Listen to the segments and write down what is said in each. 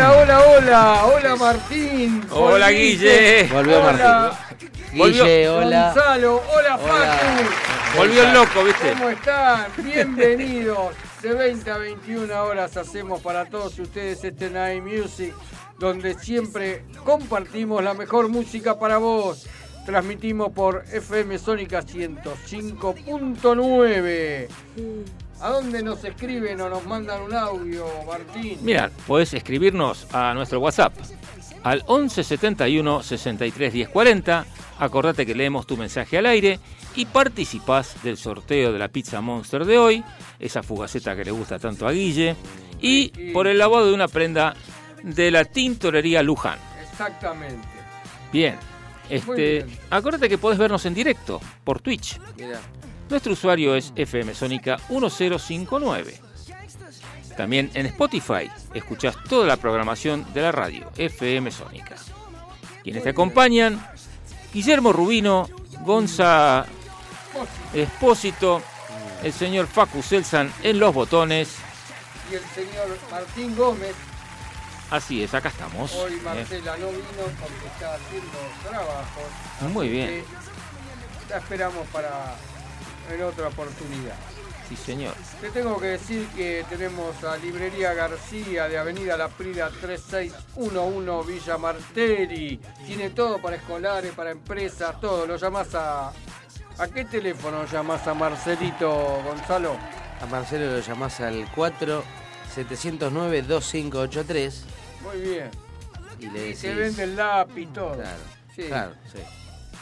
Hola, hola, hola, hola Martín. Hola, Volviste. Guille. Volvió Hola, Volvió. Guille, hola. Gonzalo, hola, Hola. Facu. Volvió el loco, ¿viste? ¿Cómo están? Bienvenidos. De 20 a 21 horas hacemos para todos ustedes este Night Music, donde siempre compartimos la mejor música para vos. Transmitimos por FM Sónica 105.9. ¿A dónde nos escriben o nos mandan un audio, Martín? Mira, podés escribirnos a nuestro WhatsApp al 11 71 63 10 40. Acordate que leemos tu mensaje al aire y participás del sorteo de la pizza Monster de hoy, esa fugaceta que le gusta tanto a Guille, y por el lavado de una prenda de la tintorería Luján. Exactamente. Bien, este, bien. acordate que podés vernos en directo por Twitch. Mira, Nuestro usuario es FM Sónica 1059. También en Spotify escuchás toda la programación de la radio FM Sónica. Quienes te acompañan, Guillermo Rubino, Gonza Espósito, el señor Facu Selsan en los botones. Y el señor Martín Gómez, Así es, acá estamos. hoy Eh, Marcela no vino porque está haciendo trabajos. muy bien, la esperamos para en otra oportunidad. sí señor. Te tengo que decir que tenemos a Librería García de Avenida La Prida 3611 Villa Martelli. Tiene todo para escolares, para empresas, todo. Lo llamás a... ¿A qué teléfono llamás a Marcelito Gonzalo? a Marcelo lo llamás al 4 709 2583 Muy bien. y le Y decís. se vende el lápiz, todo. Claro, Sí. claro, sí.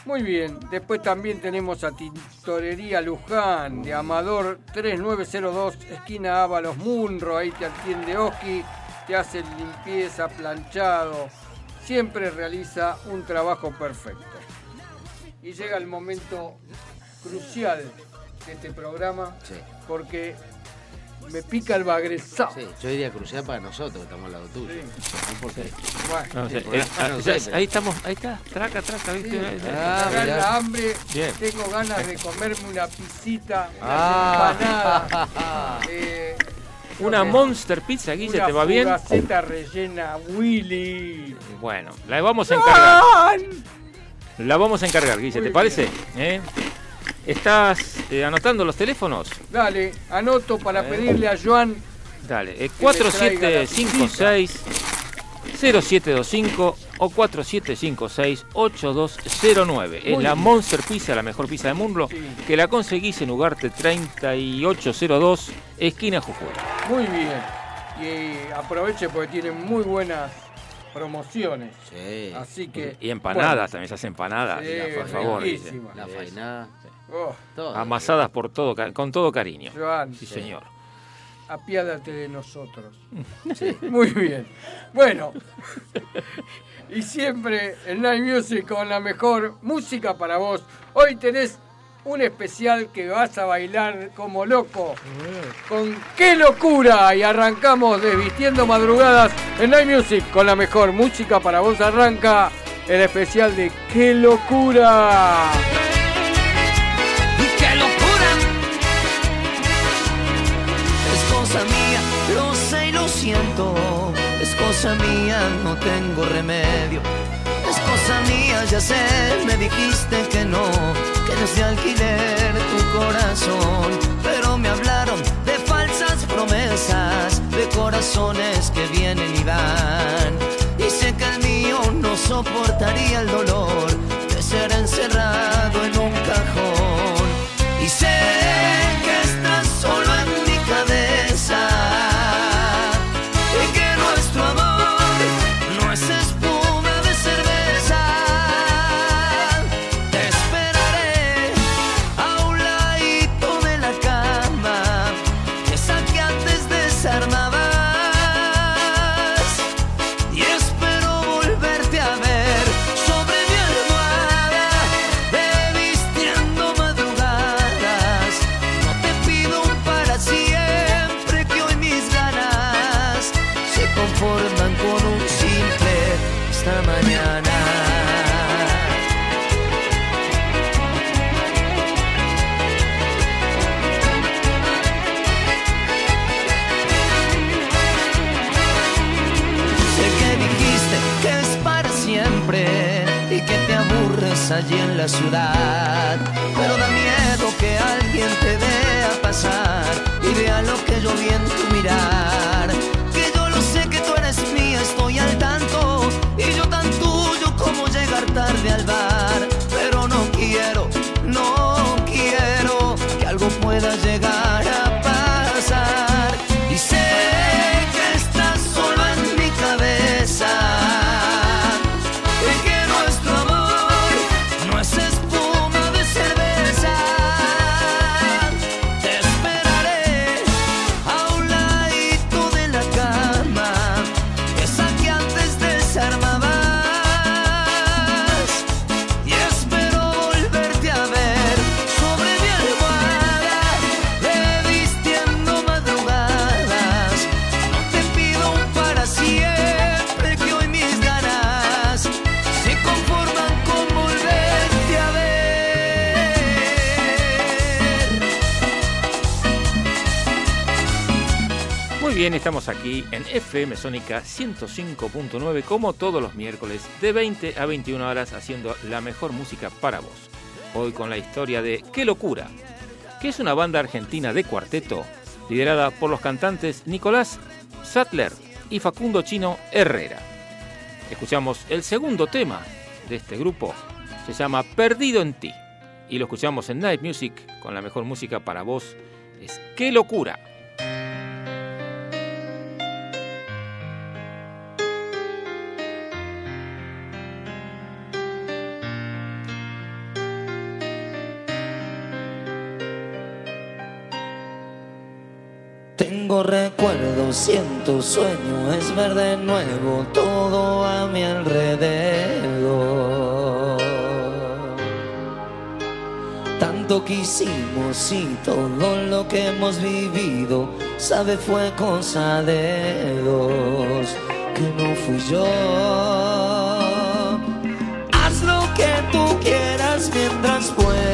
Muy bien, después también tenemos a Tintorería Luján de Amador 3902, esquina Ábalos Munro, ahí te atiende Oski, te hace limpieza, planchado, siempre realiza un trabajo perfecto. Y llega el momento crucial de este programa, Sí. porque me pica el bagresado. Sí, yo diría crucial para nosotros, que estamos al lado tuyo. Sí. No porque- Bueno, No, sé, por eh, ahí- ah, no ya- sé, pero- ahí estamos, ahí está, traca, traca, sí, ¿viste? Ah, la hambre, Bien. tengo ganas de comerme una pisita, una Ah. empanada. eh, Una Monster Pizza, Guille, una ¿te va bien? fugaceta rellena Willy. Bueno, la vamos a encargar. La vamos a encargar, Guille, ¿te parece? ¿Eh? ¿Estás eh, anotando los teléfonos? Dale, anoto para pedirle a Joan. Dale, eh, Que me traiga la 4756-0725 o 4756-8209. Es la. Monster Pizza, la mejor pizza del mundo, Sí. que la conseguís en Ugarte 3802, esquina Jujuy. Muy bien. Y aproveche porque tiene muy buenas promociones. Sí. Así que. Y empanadas, también se hacen empanadas, Sí, por favor. La fainada, oh, todo. Amasadas por todo, con todo cariño. Joan, Sí, señor. apiádate de nosotros. Muy bien. Bueno. y siempre el Night Music con la mejor música para vos. Hoy tenés un especial que vas a bailar como loco. Con qué locura. Y arrancamos desvistiendo madrugadas en Night Music con la mejor música para vos. Arranca el especial de qué locura. ¡Qué locura! Es cosa mía, lo sé y lo siento. Es cosa mía, no tengo remedio. Mía, ya sé, me dijiste que no, que no es de alquiler tu corazón. Pero me hablaron de falsas promesas, de corazones que vienen y van. Y sé que el mío no soportaría el dolor de ser encerrado en un cajón. Y sé conforman con un simple esta mañana. Sé que dijiste que es para siempre y que te aburres allí en la ciudad, pero da miedo que alguien te vea pasar y vea lo que yo vi en tu mirar tarde al bar. Estamos aquí en FM Sónica 105.9 como todos los miércoles de 20 a 21 horas haciendo la mejor música para vos. Hoy con la historia de Qué locura, que es una banda argentina de cuarteto liderada por los cantantes Nicolás Sattler y Facundo Chino Herrera. Escuchamos el segundo tema de este grupo, se llama Perdido en ti y lo escuchamos en Night Music con la mejor música para vos. Es Qué locura. Tengo recuerdos, siento sueño, es ver de nuevo todo a mi alrededor. Tanto que hicimos y todo lo que hemos vivido, sabe, fue cosa de dos, que no fui yo. Haz lo que tú quieras mientras puedas.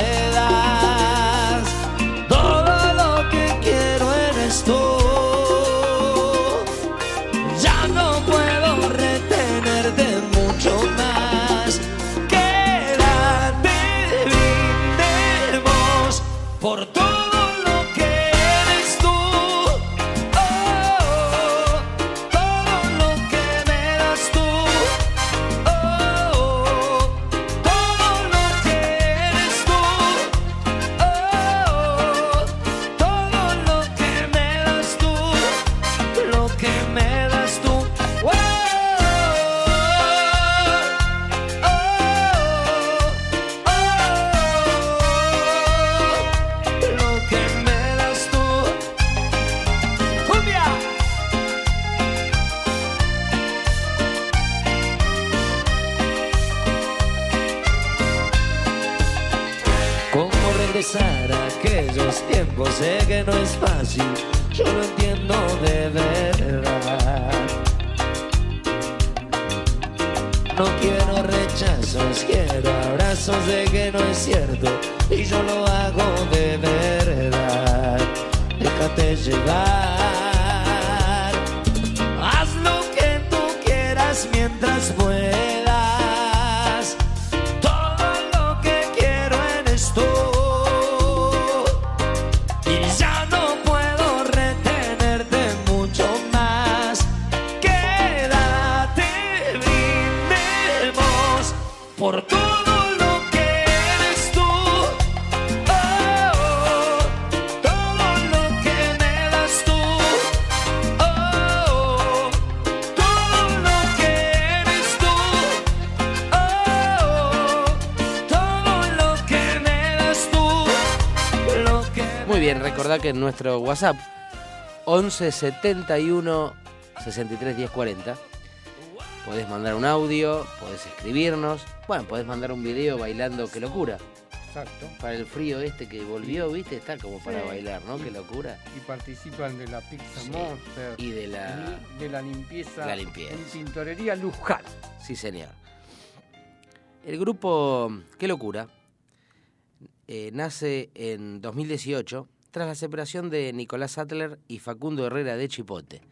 Regresar a aquellos tiempos? Sé que no es fácil, yo lo entiendo de verdad. No quiero rechazos, quiero abrazos de que no es cierto y yo lo hago de verdad. Déjate llevar, que en nuestro WhatsApp 11 71 63 10 40 podés mandar un audio, podés escribirnos, bueno, podés mandar un video bailando, qué locura. Exacto. Para el frío este que volvió, viste, está como para Sí. bailar, ¿no? Qué locura. Y participan de la Pizza Sí. Monster. Y de la... y de la limpieza, La limpieza. en tintorería Luján. Sí, señor. El grupo Qué locura eh, nace en 2018 tras la separación de Nicolás Sattler y Facundo Herrera de Chipote.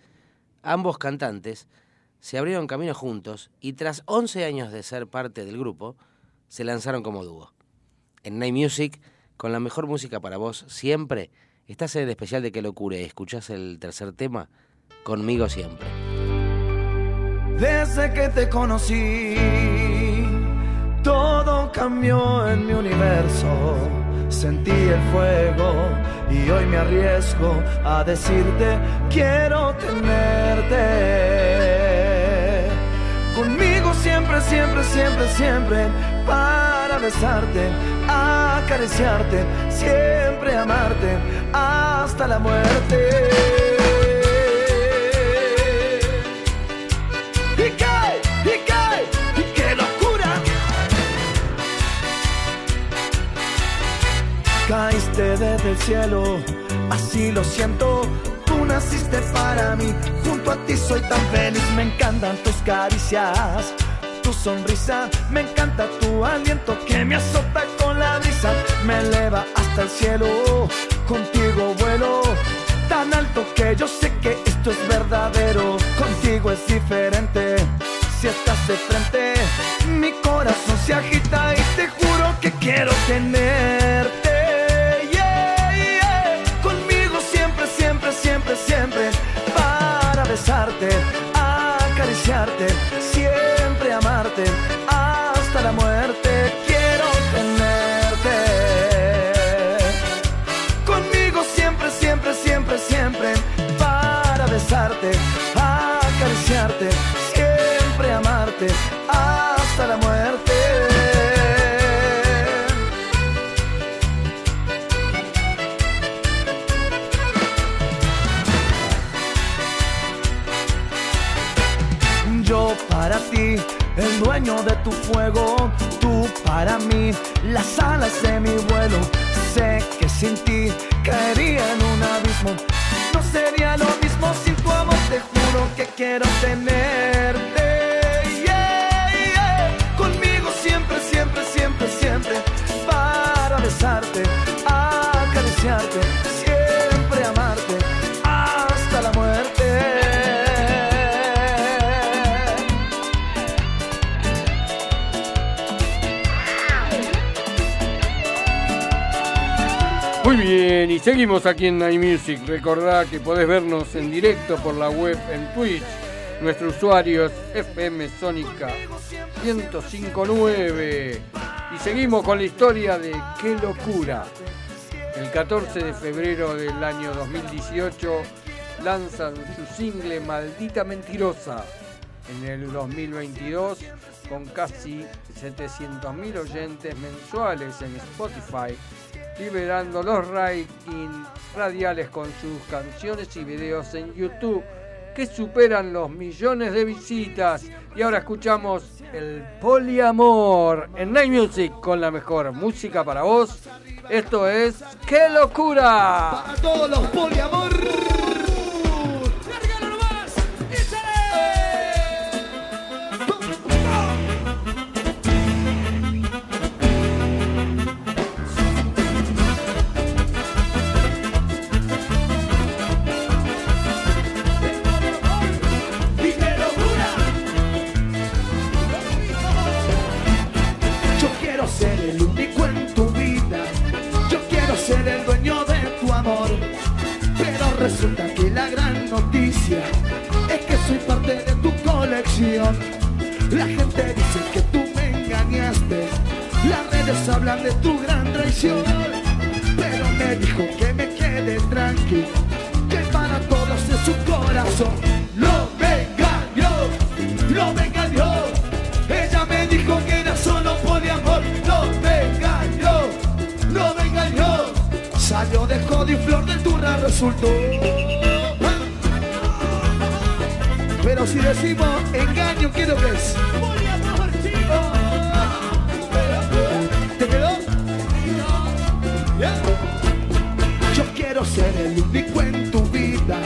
Ambos cantantes se abrieron camino juntos y tras 11 años de ser parte del grupo, se lanzaron como dúo. En Night Music, con la mejor música para vos siempre, estás en el especial de Qué Locura escuchás el tercer tema, Conmigo Siempre. Desde que te conocí, todo cambió en mi universo. Sentí el fuego y hoy me arriesgo a decirte, quiero tenerte. Conmigo siempre, siempre, siempre, siempre, para besarte, acariciarte, siempre amarte, hasta la muerte. Desde el cielo, así lo siento. Tú naciste para mí, junto a ti soy tan feliz. Me encantan tus caricias, tu sonrisa. Me encanta tu aliento que me azota con la brisa. Me eleva hasta el cielo, contigo vuelo tan alto que yo sé que esto es verdadero. Contigo es diferente. Si estás de frente, mi corazón se agita y te juro que quiero tenerte. Siempre. Para besarte, acariciarte, siempre amarte. Hasta la muerte quiero tenerte. Conmigo siempre, siempre, siempre, siempre. Para besarte, acariciarte, siempre amarte. Hasta la muerte. Para ti, el dueño de tu fuego, tú para mí, las alas de mi vuelo. Sé que sin ti caería en un abismo. No sería lo mismo sin tu amor, te juro que quiero tenerte. Conmigo siempre, siempre, siempre, siempre, para besarte, acariciarte, seguimos aquí en Night Music. Recordá que podés vernos en directo por la web en Twitch. Nuestro usuario es FM Sónica 1059. Y seguimos con la historia de Qué locura. El 14 de febrero del año 2018 lanzan su single Maldita Mentirosa. En el 2022, con casi 700.000 oyentes mensuales en Spotify, liberando los rankings radiales con sus canciones y videos en YouTube que superan los millones de visitas. Y ahora escuchamos el poliamor en Night Music con la mejor música para vos. Esto es ¡Qué locura! Para todos los poliamor. Gente dice que tú me engañaste. Las redes hablan de tu gran traición. Pero me dijo que me quede tranquilo. Que para todos es su corazón. Lo me engañó. Lo me engañó. Ella me dijo que era solo poliamor. No me engañó. No me engañó. Salió de Jodi Flor del Turra resultó. Pero si decimos engaño, ¿qué es lo que es? Ser el único en tu vida.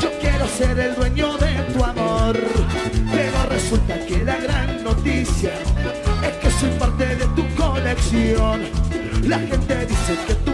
Yo quiero ser el dueño de tu amor. Pero resulta que la gran noticia es que soy parte de tu colección. La gente dice que tú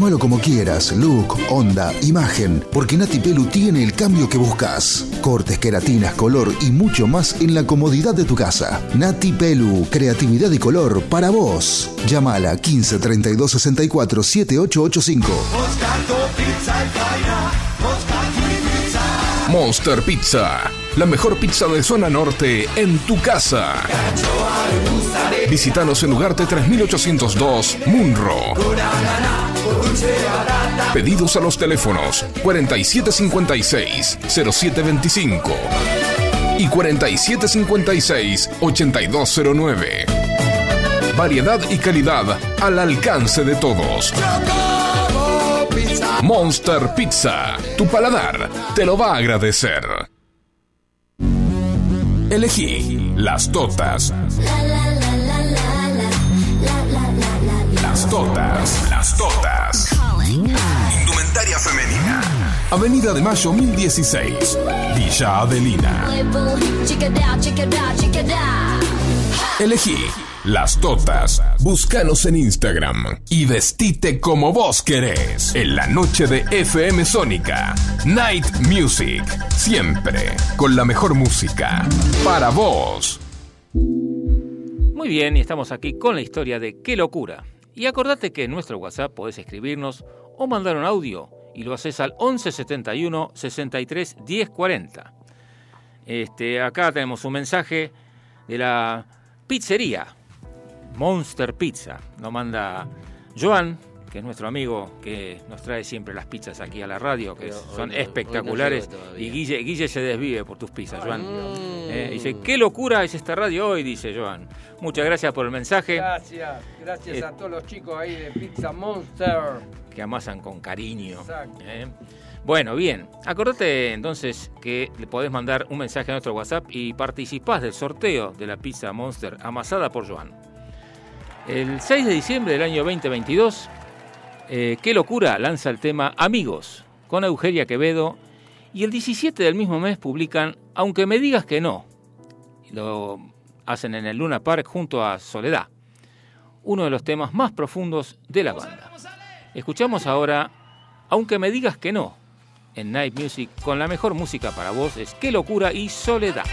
Llámalo como quieras, look, onda, imagen, porque Nati Pelu tiene el cambio que buscas. Cortes, queratinas, color y mucho más en la comodidad de tu casa. Nati Pelu, creatividad y color para vos. Llámala 15 32 64 7885. Monster Pizza, la mejor pizza de zona norte en tu casa. Visítanos en Ugarte 3802, Munro. Pedidos a los teléfonos 4756-0725 y 4756-8209. Variedad y calidad al alcance de todos. Monster Pizza, tu paladar te lo va a agradecer. Elegí las totas. Las totas, las totas. Avenida de Mayo 1016, Villa Adelina. Elegí las totas. Búscanos en Instagram y vestite como vos querés. En la noche de FM Sónica. Night Music. Siempre con la mejor música. Para vos. Muy bien, y estamos aquí con la historia de Qué locura. Y acordate que en nuestro WhatsApp podés escribirnos o mandar un audio y lo haces al 1171 63 10 40. Este, acá tenemos un mensaje de la pizzería Monster Pizza. Nos manda Joan, que es nuestro amigo que nos trae siempre las pizzas aquí a la radio, que Pero son hoy espectaculares. y Guille, Guille se desvive por tus pizzas, Joan. Eh, dice, qué locura es esta radio hoy, dice Joan. Muchas gracias por el mensaje Gracias, gracias Eh. a todos los chicos ahí de Pizza Monster. Que amasan con cariño. ¿eh? Bueno, bien. Acordate entonces que le podés mandar un mensaje a nuestro WhatsApp y participás del sorteo de la pizza Monster amasada por Joan. El 6 de diciembre del año 2022, eh, Qué locura lanza el tema Amigos con Eugenia Quevedo y el 17 del mismo mes publican Aunque me digas que no. Lo hacen en el Luna Park junto a Soledad, uno de los temas más profundos de la banda. Escuchamos ahora Aunque me digas que no en Night Music con la mejor música para vos es Qué locura y Soledad.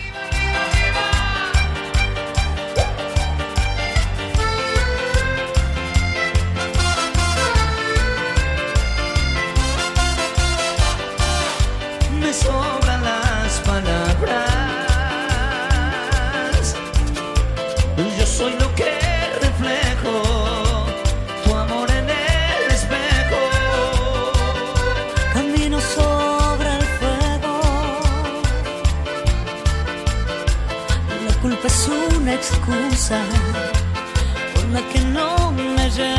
Una excusa por la que no me llevo.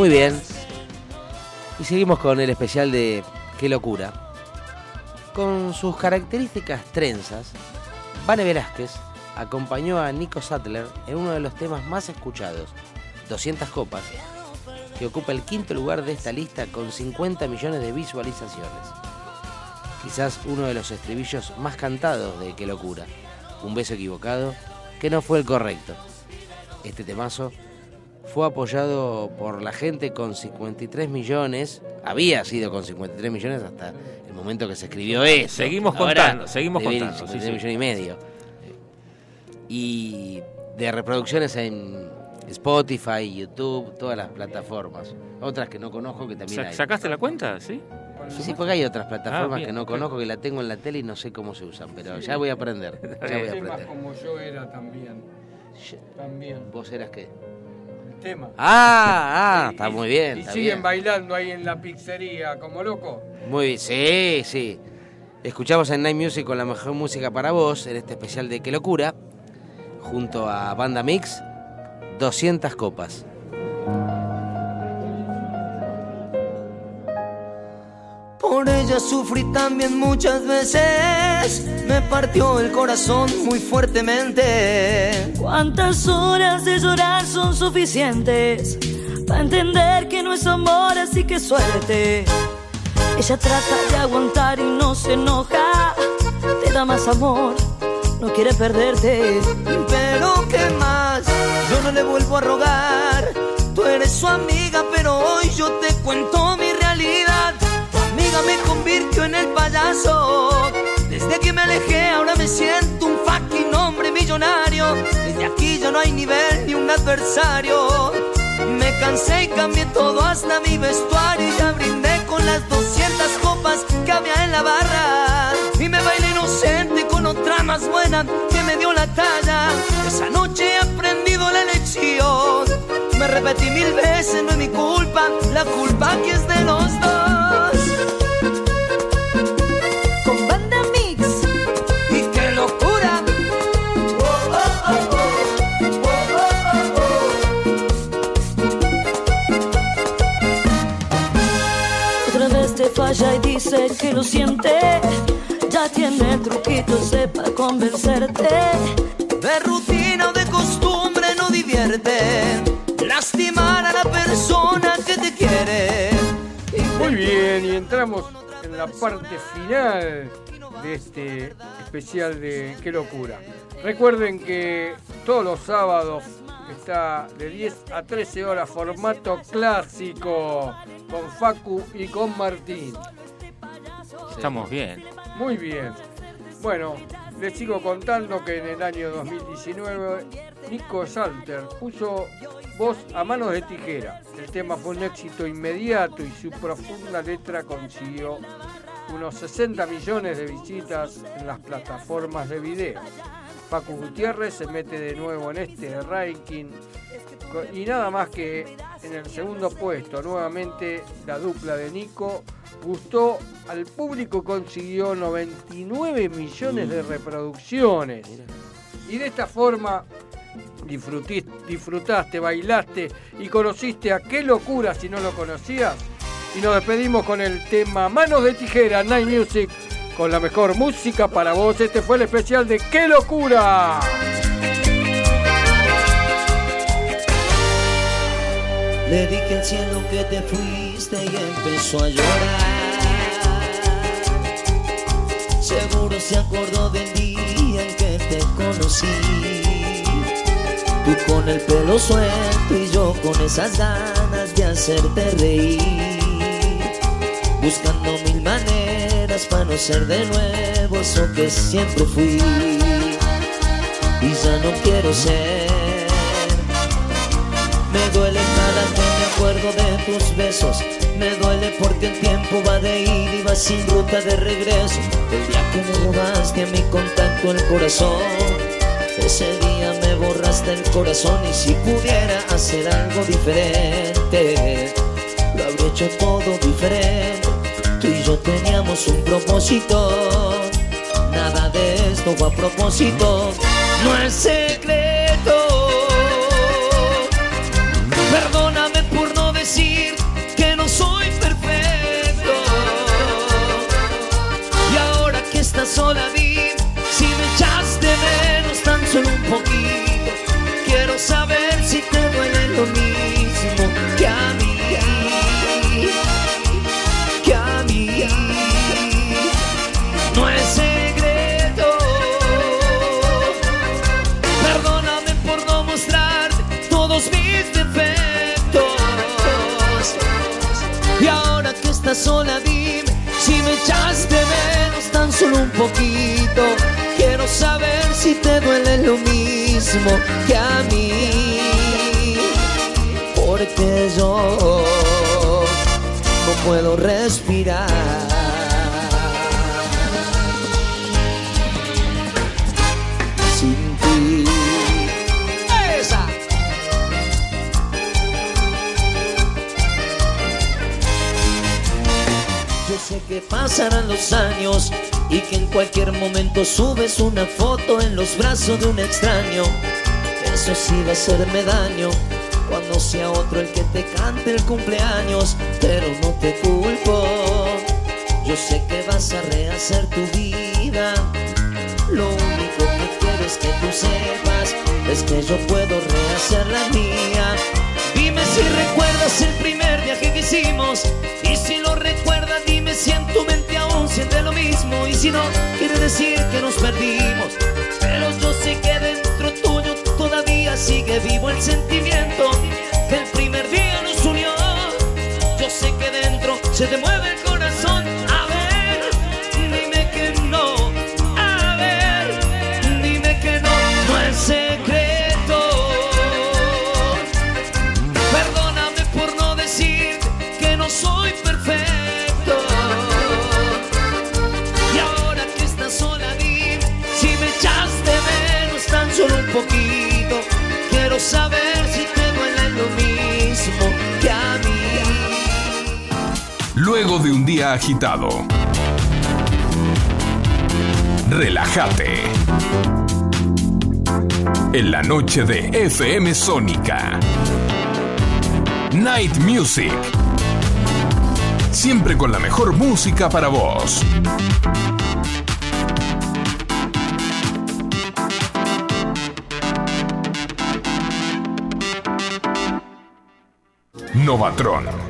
Muy bien. Y seguimos con el especial de Qué locura. Con sus características trenzas, Vane Velázquez acompañó a Nico Sattler en uno de los temas más escuchados, 200 copas, que ocupa el quinto lugar de esta lista con 50 millones de visualizaciones. Quizás uno de los estribillos más cantados de Qué locura, un beso equivocado que no fue el correcto. Este temazo fue apoyado por la gente con 53 millones, había sido con 53 millones hasta el momento que se escribió eso. Seguimos Ahora contando, seguimos contando, sí, 53 sí. millones y medio. Y de reproducciones en Spotify, YouTube, todas las plataformas. Otras que no conozco que también hay. ¿Sacaste la cuenta? Sí. Sí, porque hay otras plataformas Ah, bien, que no conozco, que la tengo en la tele y no sé cómo se usan, pero ya voy a aprender. Ya voy a Temas aprender. como yo era también. También. ¿Vos eras qué? El tema. Ah, ah, Y- está y- muy bien. Y está siguen bien. bailando ahí en la pizzería como loco. Muy bien, sí, sí. Escuchamos en Night Music con la mejor música para vos, en este especial de Qué Locura, junto a Banda Mix, 200 copas. Por ella sufrí también muchas veces. Me partió el corazón muy fuertemente. ¿Cuántas horas de llorar son suficientes para entender que no es amor, así que suerte? Ella trata de aguantar y no se enoja, te da más amor, no quiere perderte. Pero qué más, yo no le vuelvo a rogar. Tú eres su amiga, pero hoy yo te cuento mi. Me convirtió en el payaso. Desde que me alejé, ahora me siento un fucking hombre millonario. Desde aquí ya no hay nivel ni un adversario. Me cansé y cambié todo hasta mi vestuario y ya brindé con las 200 copas que había en la barra. Y me bailé inocente con otra más buena que me dio la talla. Esa noche he aprendido la lección. Me repetí mil veces, no es mi culpa, la culpa aquí es de los dos. Que lo siente. Ya tiene truquitos sepa convencerte. De rutina o de costumbre no divierte. Lastimar a la persona que te quiere. Muy bien, y entramos en la parte final de este especial de Qué locura. Recuerden que todos los sábados está de 10 a 13 horas formato clásico con Facu y con Martín. Estamos bien. Muy bien. Bueno, les sigo contando que en el año 2019 Nico Salter puso voz a manos de tijera. El tema fue un éxito inmediato y su profunda letra consiguió unos 60 millones de visitas en las plataformas de video. Paco Gutiérrez se mete de nuevo en este ranking y nada más que en el segundo puesto, nuevamente la dupla de Nico gustó al público, consiguió 99 millones de reproducciones. Y de esta forma disfrutaste, bailaste y conociste a qué locura si no lo conocías. Y nos despedimos con el tema Manos de Tijera, Night Music, con la mejor música para vos. Este fue el especial de ¡Qué locura! Le dije al cielo que te y empezó a llorar. Seguro se acordó del día en que te conocí. Tú con el pelo suelto y yo con esas ganas de hacerte reír. Buscando mil maneras para no ser de nuevo eso que siempre fui. Y ya no quiero ser. Me duele cada que me acuerdo de tus besos. Me duele porque el tiempo va de ir y va sin ruta de regreso. El día que me robaste a mi contacto el corazón. Ese día me borraste el corazón y si pudiera hacer algo diferente, lo habría hecho todo diferente. Tú y yo teníamos un propósito, nada de esto fue a propósito, no es secreto. Saber si te duele lo mismo que a mí. Que a mí. No es secreto. Perdóname por no mostrar todos mis defectos. Y ahora que estás sola, dime si me echaste menos tan solo un poquito. Quiero saber si te duele lo mismo que a mí. Porque yo no puedo respirar. Sin ti. Esa. Yo sé que pasarán los años y que en cualquier momento subes una foto en los brazos de un extraño. Eso sí va a hacerme daño cuando sea otro el que te cante el cumpleaños, pero no te culpo. Yo sé que vas a rehacer tu vida. Lo único que quiero es que tú sepas es que yo puedo rehacer la mía. Dime si recuerdas el primer viaje que hicimos y si lo recuerdas dime si en tu mente siente lo mismo y si no quiere decir que nos perdimos. Pero yo sé que dentro tuyo todavía sigue vivo el sentimiento que el primer día nos unió. Yo sé que dentro se te mueve el agitado, relájate. En la noche de FM Sónica. Night Music. Siempre con la mejor música para vos. Novatron.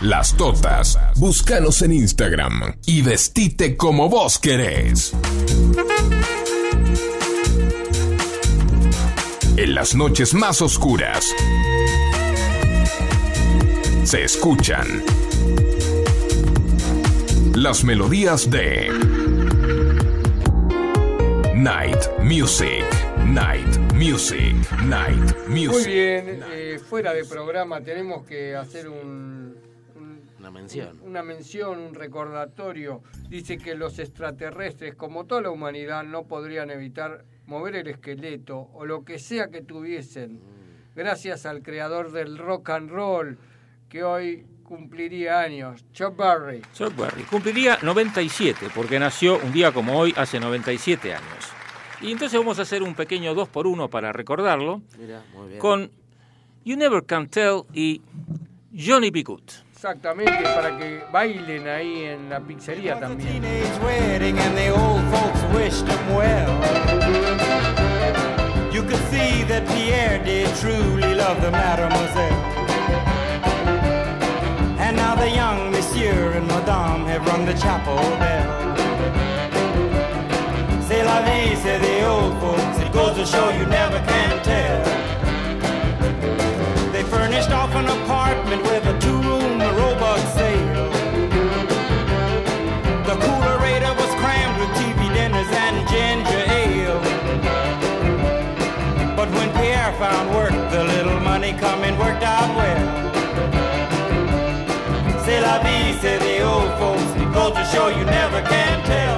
Las Totas. Búscanos en Instagram y vestite como vos querés. En las noches más oscuras se escuchan las melodías de Night Music, Night Music, Night Music. Muy bien, eh, fuera de programa tenemos que hacer un, un- Una mención. una mención, un recordatorio. Dice que los extraterrestres, como toda la humanidad, no podrían evitar mover el esqueleto o lo que sea que tuviesen, gracias al creador del rock and roll, que hoy cumpliría años, Chuck Berry. Chuck Berry cumpliría 97 porque nació un día como hoy hace 97 años. Y entonces vamos a hacer un pequeño 2 por 1 para recordarlo Mira, muy bien. con You Never Can Tell y Johnny B. Good. Exactamente, para que bailen ahí en la pizzería también. and the old folks wished him well. You could see that Pierre did truly love the mademoiselle. And now the young monsieur and madame have rung the chapel bell. C'est la vie, say the old folks. It goes to show you never can money coming worked out well. C'est la vie, say the old folks. Goes to show you never can tell.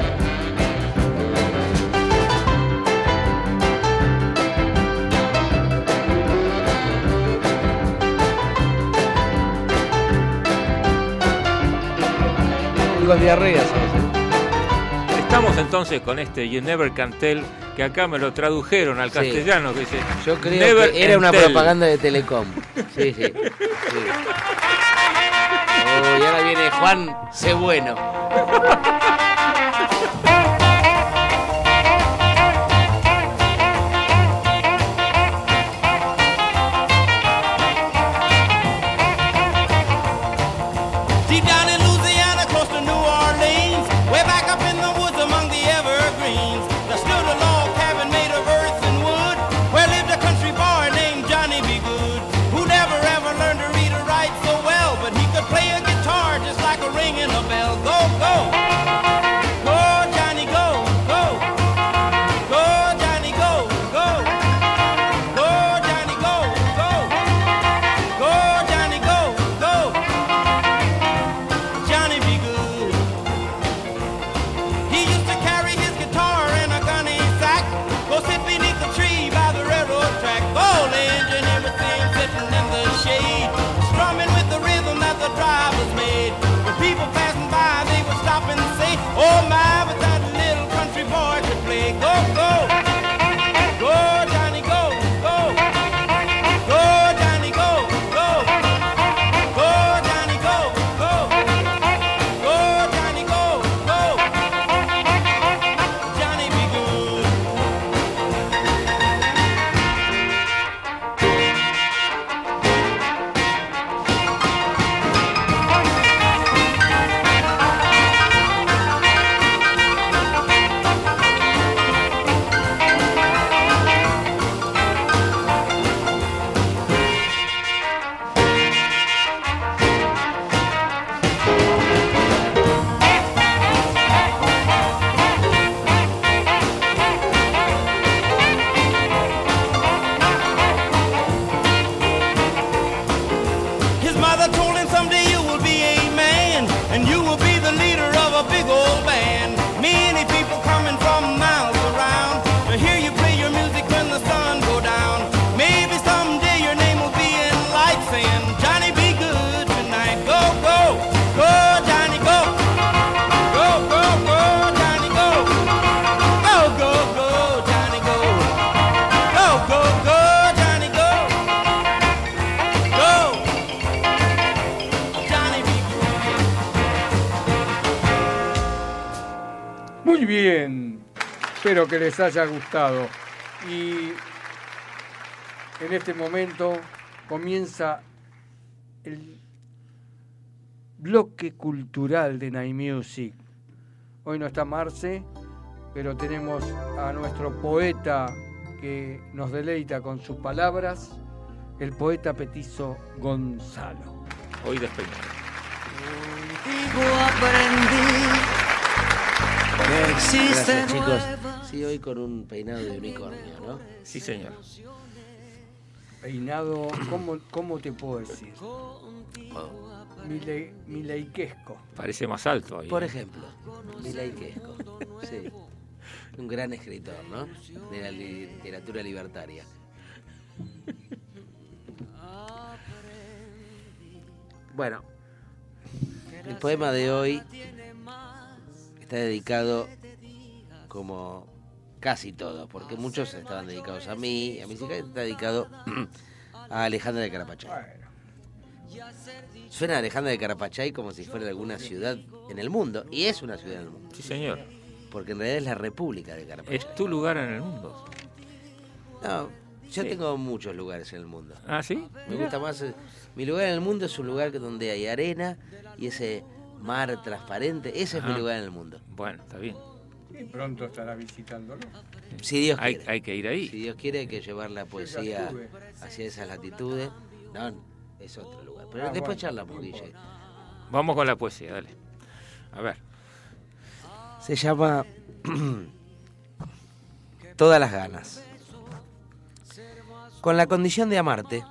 Con diarrea, ¿sabes? Estamos entonces con este You Never Can Tell, que acá me lo tradujeron al Sí. castellano, que dice Yo creo Never que era una Tell. propaganda de Telecom. Sí, sí. sí. Oh, y ahora viene Juan Sé Bueno. Bien, espero que les haya gustado. Y en este momento comienza el bloque cultural de Night Music. Hoy no está Marce, pero tenemos a nuestro poeta que nos deleita con sus palabras, el poeta petizo Gonzalo. Hoy despeinado. Contigo aprendí que Gracias, chicos. Sí, hoy con un peinado de unicornio, ¿no? Sí, señor. Peinado, ¿cómo, cómo te puedo decir? Oh, Mile, mileiquesco. Parece más alto ahí. Por ejemplo, Milay Quesco. Sí. Un gran escritor, ¿no? De la li- literatura libertaria. Bueno, el poema de hoy está dedicado como casi todo, porque muchos estaban dedicados a mí, a mis hijas, está dedicado a Alejandra de Carapachay. Suena Alejandra de Carapachay como si fuera alguna ciudad en el mundo, y es una ciudad en el mundo, Sí, señor. porque en realidad es la República de Carapachay. Es tu lugar en el mundo. No, yo Sí. tengo muchos lugares en el mundo. Ah, ¿sí? Me gusta más. eh, Mi lugar en el mundo es un lugar donde hay arena y ese mar transparente. Ese es mi lugar en el mundo. Bueno, está bien. Y pronto estará visitándolo. Si Dios Hay, quiere. hay que ir ahí. Si Dios quiere hay que llevar la poesía hacia esas latitudes. No, es otro lugar. Pero Ah, después bueno, charlamos, Guille. Vamos con la poesía, dale. A ver. Se llama Todas las ganas. Con la condición de amarte,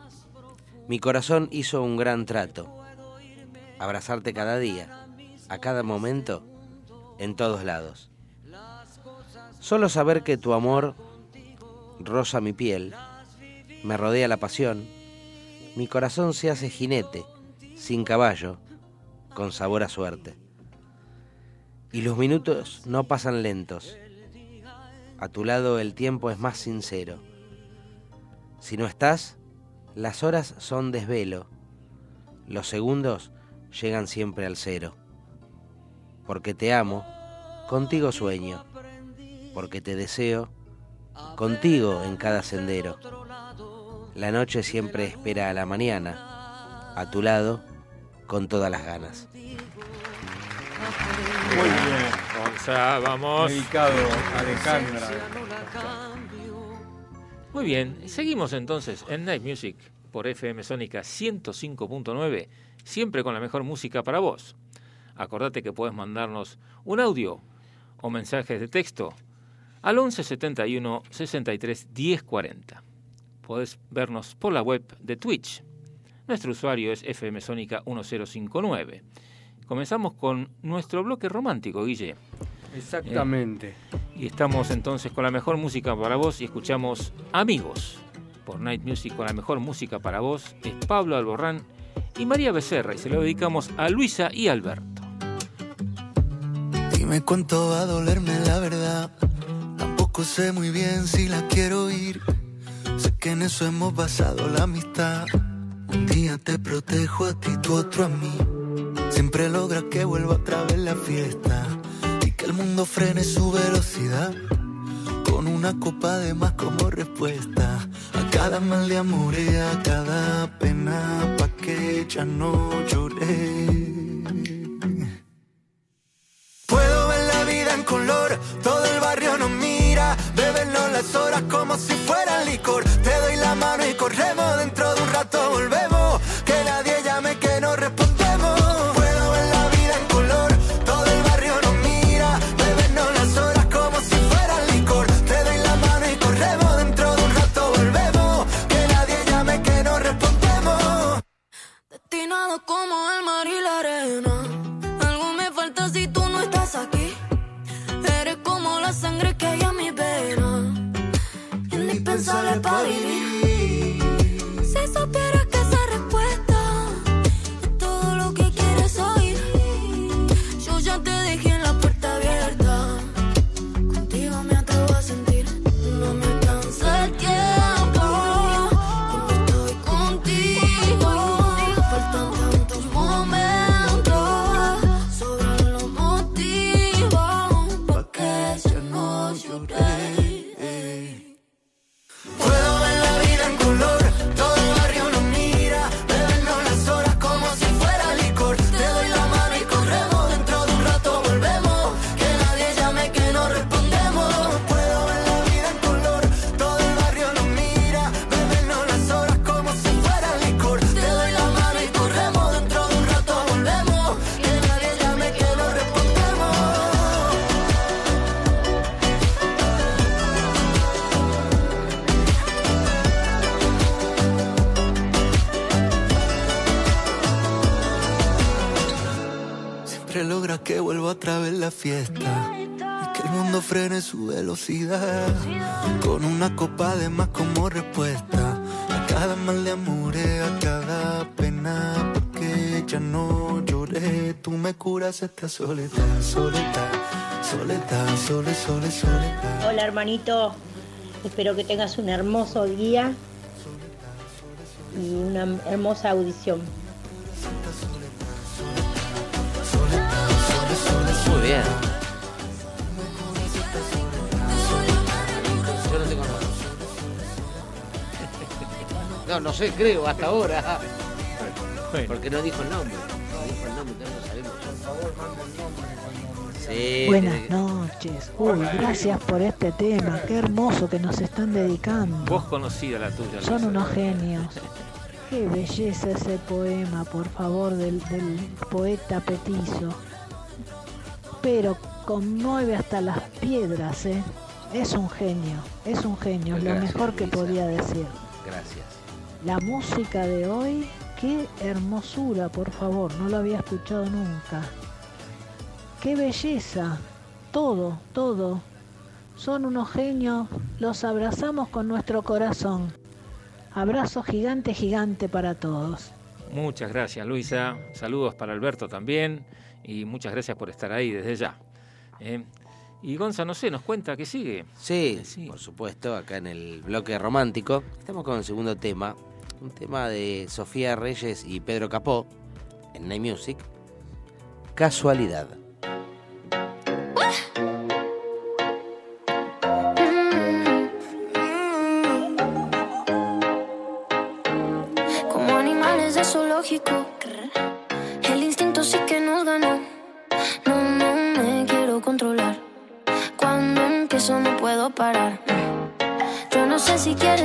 mi corazón hizo un gran trato. Abrazarte cada día, a cada momento, en todos lados. Solo saber que tu amor roza mi piel, me rodea la pasión, mi corazón se hace jinete, sin caballo, con sabor a suerte. Y los minutos no pasan lentos. A tu lado el tiempo es más sincero. Si no estás, las horas son desvelo. Los segundos llegan siempre al cero. Porque te amo, contigo sueño. Porque te deseo, contigo en cada sendero. La noche siempre espera a la mañana. A tu lado, con todas las ganas. Muy bien. Gonza, vamos. Dedicado a Alejandra. Muy bien, seguimos entonces en Night Music por FM Sónica 105.9, siempre con la mejor música para vos. Acordate que puedes mandarnos un audio o mensajes de texto al 11 71 63 10 40. Podés vernos por la web de Twitch. Nuestro usuario es FM Sónica 1059. Comenzamos con nuestro bloque romántico, Guille. Exactamente. Y estamos entonces con la mejor música para vos y escuchamos Amigos. Por Night Music con la mejor música para vos es Pablo Alborrán y María Becerra y se lo dedicamos a Luisa y Alberto. Dime cuánto va a dolerme la verdad. Tampoco sé muy bien si la quiero oír. Sé que en eso hemos basado la amistad. Un día te protejo a ti, tú otro a mí. Siempre logras que vuelva otra vez la fiesta y que el mundo frene su velocidad. Con una copa de más como respuesta a cada mal de amor y a cada pena pa' que ya no lloré. Todo el barrio nos mira, bebernos las horas como si fueran licor. Te doy la mano y corremos, dentro de un rato volvemos, seule pas vivre. Velocidad. Con una copa de más como respuesta. A cada mal de amores, a cada pena. Porque ya no lloré. Tú me curas esta soledad, soledad, soledad, sole, sole, soledad. Hola hermanito, espero que tengas un hermoso día y una hermosa audición. Muy bien. No, no sé, creo, hasta ahora. Porque no dijo el nombre. No dijo el nombre, entonces no sabemos. Por favor, manda el nombre Sí. Buenas que- noches. Uy, gracias por este tema. Qué hermoso que nos están dedicando. Vos conocida la tuya. Son unos genios. Qué belleza ese poema, por favor, del, del poeta Petizo. Pero conmueve hasta las piedras, ¿eh? Es un genio, es un genio, es lo mejor que podía decir. Gracias. La música de hoy, qué hermosura, por favor, no lo había escuchado nunca. Qué belleza, todo, todo. Son unos genios, los abrazamos con nuestro corazón. Abrazo gigante, gigante para todos. Muchas gracias, Luisa. Saludos para Alberto también. Y muchas gracias por estar ahí desde ya. Eh, y Gonza, no sé, nos cuenta que sigue. Sí, por supuesto, acá en el bloque romántico. Estamos con el segundo tema. Un tema de Sofía Reyes y Pedro Capó en Night Music. Casualidad. Como animales de zoológico, el instinto sí que nos ganó. No, no me quiero controlar. Cuando empiezo no puedo parar. Yo no sé si quieres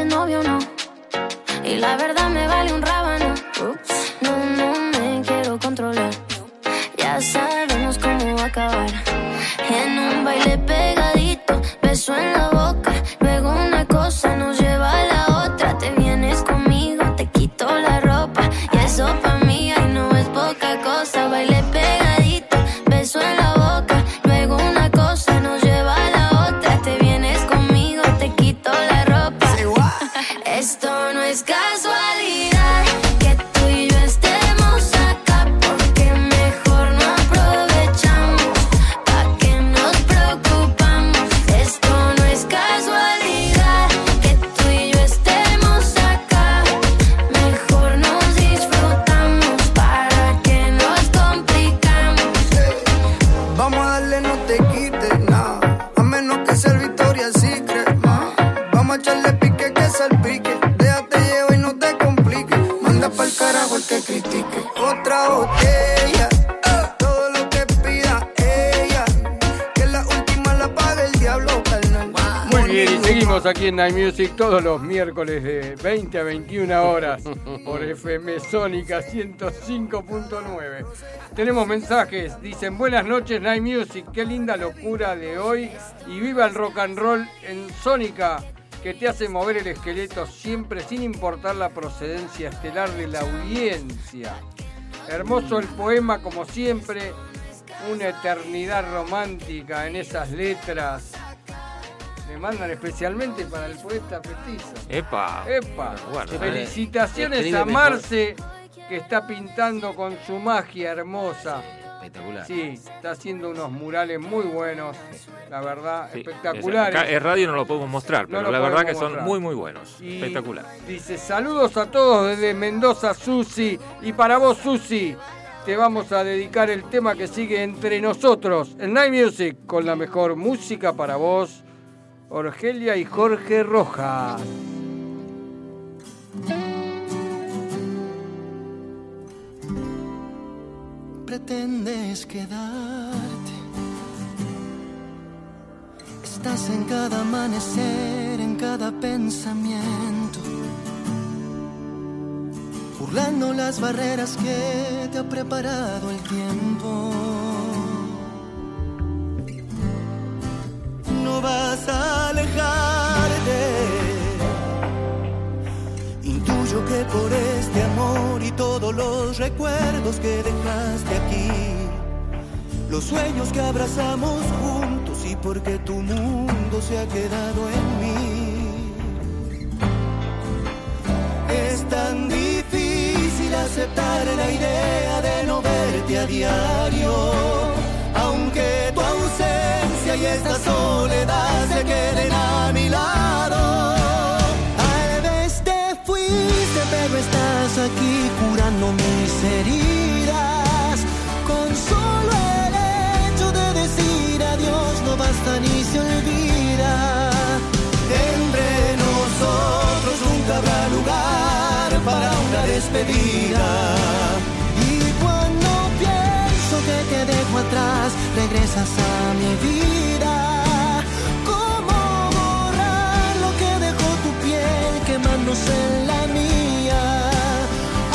en Night Music todos los miércoles de 20 a 21 horas por FM Sónica 105.9. Tenemos mensajes, dicen buenas noches Night Music, qué linda locura de hoy y viva el rock and roll en Sónica que te hace mover el esqueleto siempre sin importar la procedencia estelar de la audiencia. Hermoso el poema como siempre, una eternidad romántica en esas letras. Me mandan especialmente para el poeta petizo. Epa. Epa. Bueno, Felicitaciones a mejor. Marce que está pintando con su magia hermosa. Espectacular. Sí, está haciendo unos murales muy buenos, la verdad, Sí, espectaculares. acá en radio no lo podemos mostrar, pero la verdad que son muy, muy buenos. Y Espectacular. Dice, saludos a todos desde Mendoza, Susi. Y para vos, Susi, te vamos a dedicar el tema que sigue entre nosotros, en Night Music, con la mejor música para vos, Orgelia y Jorge Rojas. pretendes quedarte. Estás en cada amanecer, en cada pensamiento, burlando las barreras que te ha preparado el tiempo. No vas a alejarte. Intuyo que por este amor y todos los recuerdos que dejaste aquí, los sueños que abrazamos juntos y porque tu mundo se ha quedado en mí. Es tan difícil aceptar la idea de no verte a diario, y esta soledad se queden a mi lado. Tal vez te fuiste, pero estás aquí curando mis heridas. Con solo el hecho de decir adiós no basta ni se olvida. Entre nosotros nunca habrá lugar para una despedida. Atrás, regresas a mi vida. ¿Cómo borrar lo que dejó tu piel quemándose en la mía?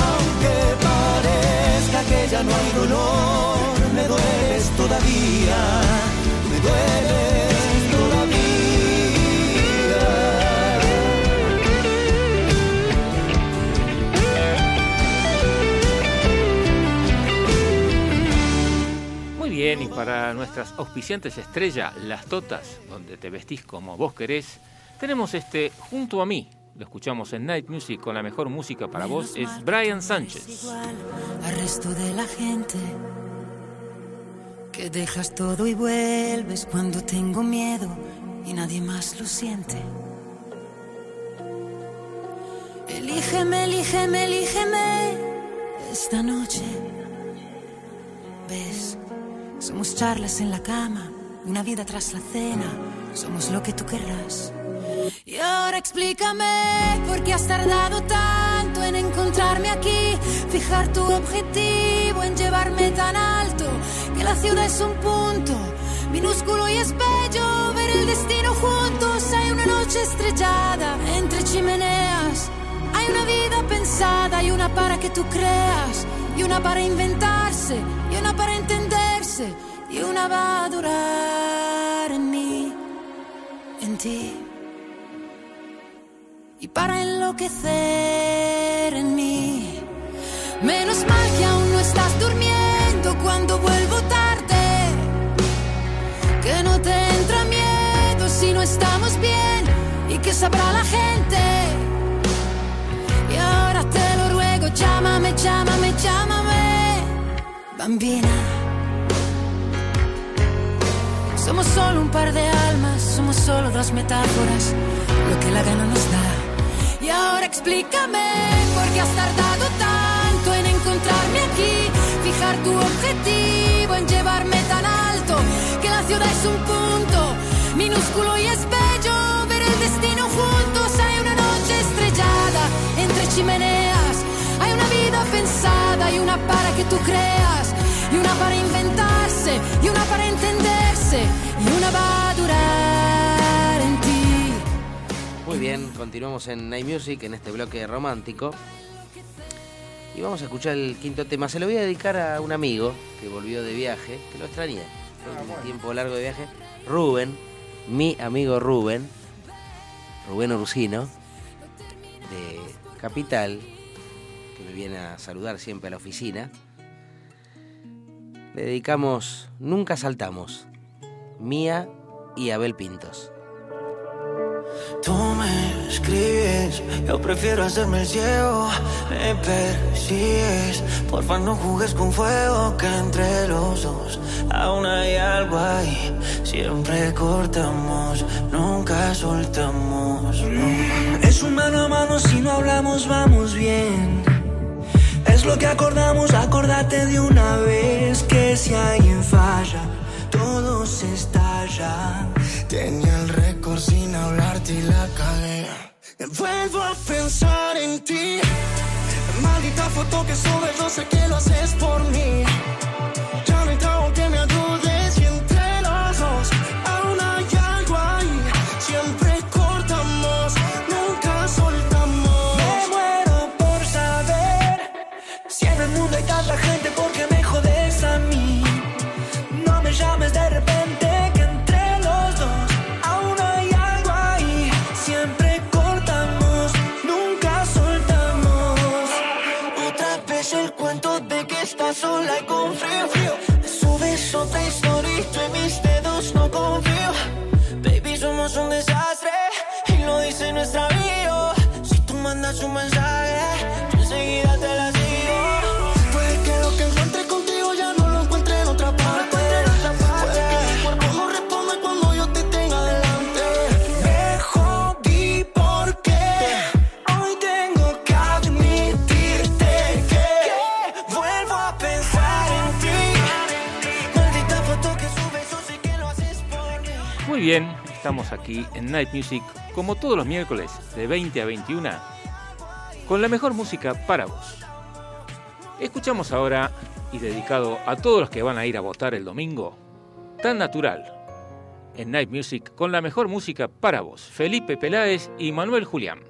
Aunque parezca que ya no hay dolor, me dueles todavía, me dueles bien, y para nuestras auspiciantes estrella, Las Totas, donde te vestís como vos querés, tenemos este Junto a mí. Lo escuchamos en Night Music con la mejor música para vos, es Brian Sánchez. igual al resto de la gente. Que dejas todo y vuelves cuando tengo miedo y nadie más lo siente. Elígeme, elígeme, elígeme esta noche. ¿Ves? Somos charlas en la cama, una vida tras la cena. Somos lo que tú querrás. Y ahora explícame por qué has tardado tanto en encontrarme aquí, fijar tu objetivo en llevarme tan alto, que la ciudad es un punto minúsculo y es ver el destino juntos. Hay una noche estrellada entre chimeneas, hay una vida pensada y una para que tú creas, y una para inventarse, y una para y una va a durar en mí, en ti y para enloquecer en mí. Menos mal que aún no estás durmiendo cuando vuelvo tarde. Que no te entra miedo si no estamos bien y que sabrá la gente. Y ahora te lo ruego, llámame, llámame, llámame, bambina. Somos solo un par de almas, somos solo dos metáforas, lo que la gana nos da. Y ahora explícame por qué has tardado tanto en encontrarme aquí, fijar tu objetivo en llevarme tan alto, que la ciudad es un punto minúsculo y es bello ver el destino juntos. Hay una noche estrellada entre chimeneas, hay una vida pensada y una para que tú creas, y una para inventarse, y una para y una va a durar en ti. Muy bien, continuamos en Night Music, en este bloque romántico. Y vamos a escuchar el quinto tema. Se lo voy a dedicar a un amigo que volvió de viaje, que lo extrañé. Fue un tiempo largo de viaje. Rubén, mi amigo Rubén, Rubén Orsino, de Capital, que me viene a saludar siempre a la oficina. Le dedicamos Nunca Saltamos, Mía y Abel Pintos. Tú me escribes, yo prefiero hacerme el ciego. Me persigues, porfa no jugues con fuego que entre los dos aún hay algo ahí. Siempre cortamos, nunca soltamos. no. Es un mano a mano si no hablamos, vamos bien. Es lo que acordamos, acordate de una vez que si alguien falla, todo se estalla. Tenía el récord sin hablarte y la cagué. Vuelvo a pensar en ti. Maldita foto que subes, no sé que lo haces por mí. Ya no hay que me un mensaje enseguida te la sigo. Puede que lo que encuentre contigo Ya no lo encuentre en otra parte. Puede que mi cuerpo no responda Cuando yo te tenga delante. Me jodí porque Hoy tengo que admitirte que Vuelvo a pensar en ti. Maldita foto que subes Yo sé que lo haces Muy bien, estamos aquí en Night Music, como todos los miércoles, de 20 a 21, con la mejor música para vos. Escuchamos ahora, y dedicado a todos los que van a ir a votar el domingo, Tan Natural, en Night Music, con la mejor música para vos, Felipe Peláez y Manuel Julián.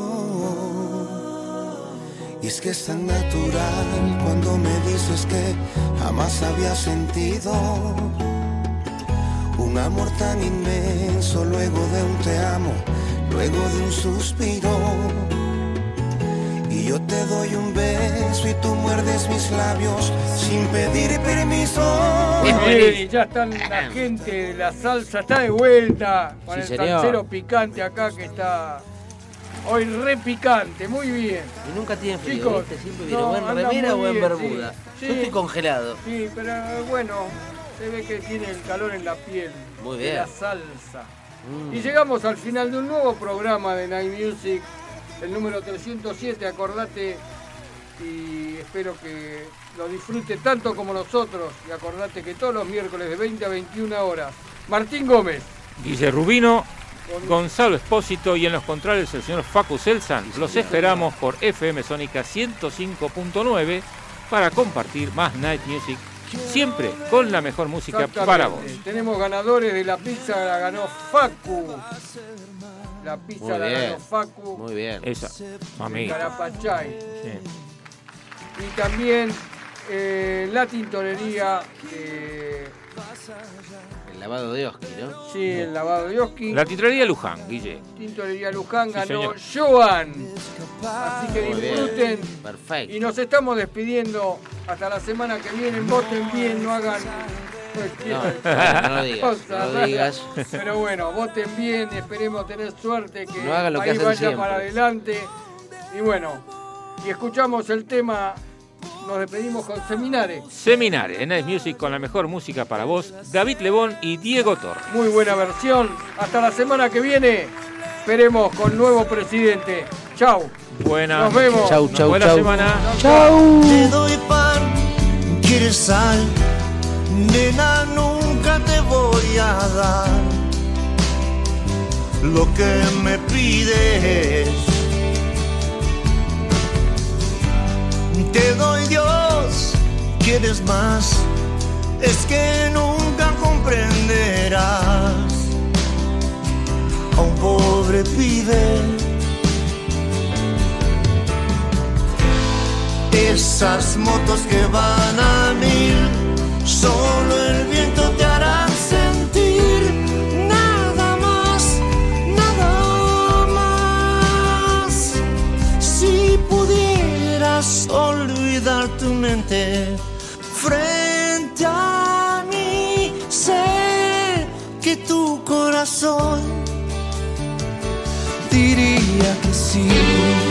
y es que es tan natural cuando me dices que jamás había sentido un amor tan inmenso luego de un te amo, luego de un suspiro. Y yo te doy un beso y tú muerdes mis labios sin pedir permiso. Sí, ya están la gente, la salsa está de vuelta con Sí, el señor. salsero picante acá que está hoy re picante, muy bien. Y nunca tienen frío, Chicos, ¿viste? Siempre no, viene o en remera o en bien, bermuda. sí. Yo Sí. estoy congelado. Sí, pero bueno, se ve que tiene el calor en la piel Muy de bien. la salsa. Mm. Y llegamos al final de un nuevo programa de Night Music, el número 307, acordate y espero que lo disfrute tanto como nosotros y acordate que todos los miércoles de 20 a 21 horas, Martín Gómez, Guille Rubino, Gonzalo Espósito y en los controles el señor Facu Selsan. Los esperamos por FM Sónica 105.9 para compartir más Night Music, siempre con la mejor música para vos. Tenemos ganadores de la pizza, la ganó Facu. La pizza Muy la bien. ganó Facu. Muy bien. Esa, de mamita. Carapachay. Sí. Y también eh, la tintorería, eh, El lavado de Oski, ¿no? sí, el lavado de Oski. La titularía Luján, Guille. Tintorería Luján Sí, ganó. Joan. Así que Muy bien. disfruten. Perfecto. Y nos estamos despidiendo hasta la semana que viene. Voten bien, no hagan cualquier No, no lo digas, cosa no lo digas. Pero bueno, voten bien, esperemos tener suerte, que No hagan lo el que hacen vaya siempre. para adelante. Y bueno, y escuchamos el tema, nos despedimos con Seminares. Seminares en Night Music con la mejor música para vos, David Lebón y Diego Torres. Muy buena versión. Hasta la semana que viene. Esperemos con nuevo presidente. Chau. Buena. Nos vemos. Chau, chau, Buena chau. semana. Te doy pan, quieres sal, nena, nunca te voy a dar lo que me pides. Te doy Dios, quieres más, es que nunca comprenderás. A un pobre pibe. Esas motos que van a mil, solo el viento te olvidar tu mente frente a mí, sé que tu corazón diría que sí.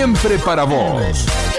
Siempre para vos.